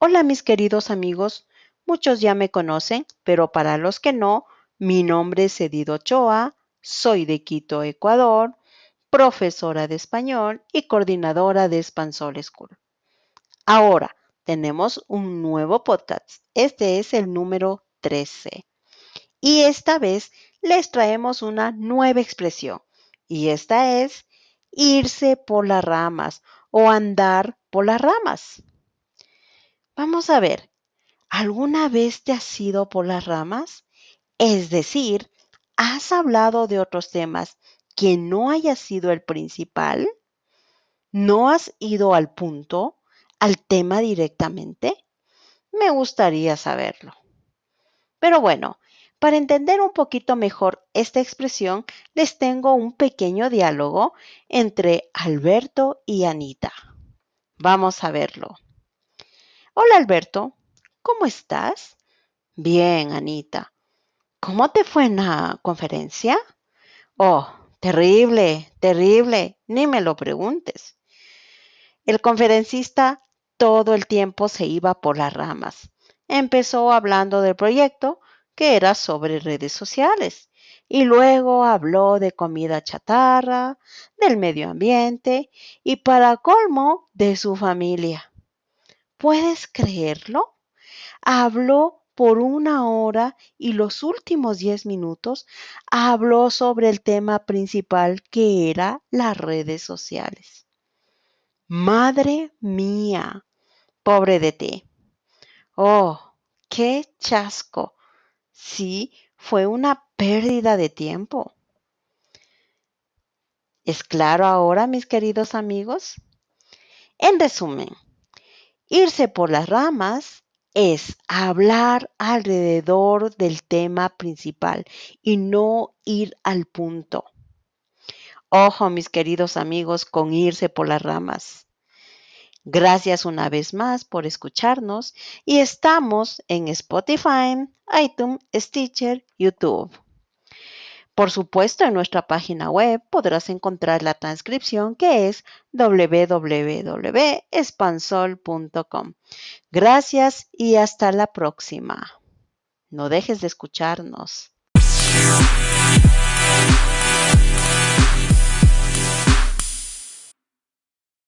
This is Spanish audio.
Hola mis queridos amigos, muchos ya me conocen, pero para los que no, mi nombre es Edith Ochoa, soy de Quito, Ecuador, profesora de español y coordinadora de Spansol School. Ahora tenemos un nuevo podcast, este es el número 13. Y esta vez les traemos una nueva expresión, y esta es irse por las ramas o andar por las ramas. Vamos a ver, ¿alguna vez te has ido por las ramas? Es decir, ¿has hablado de otros temas que no haya sido el principal? ¿No has ido al punto, al tema directamente? Me gustaría saberlo. Pero bueno, para entender un poquito mejor esta expresión, les tengo un pequeño diálogo entre Alberto y Anita. Vamos a verlo. Hola Alberto, ¿cómo estás? Bien, Anita. ¿Cómo te fue en la conferencia? Oh, terrible, terrible, ni me lo preguntes. El conferencista todo el tiempo se iba por las ramas. Empezó hablando del proyecto, que era sobre redes sociales. Y luego habló de comida chatarra, del medio ambiente y para colmo de su familia. ¿Puedes creerlo? Habló por una hora y los últimos diez minutos habló sobre el tema principal que era las redes sociales. Madre mía, pobre de ti. Oh, qué chasco. Sí, fue una pérdida de tiempo. ¿Es claro ahora, mis queridos amigos? En resumen, irse por las ramas es hablar alrededor del tema principal y no ir al punto. Ojo, mis queridos amigos, con irse por las ramas. Gracias una vez más por escucharnos y estamos en Spotify, iTunes, Stitcher, YouTube. Por supuesto, en nuestra página web podrás encontrar la transcripción que es www.espansol.com. Gracias y hasta la próxima. No dejes de escucharnos.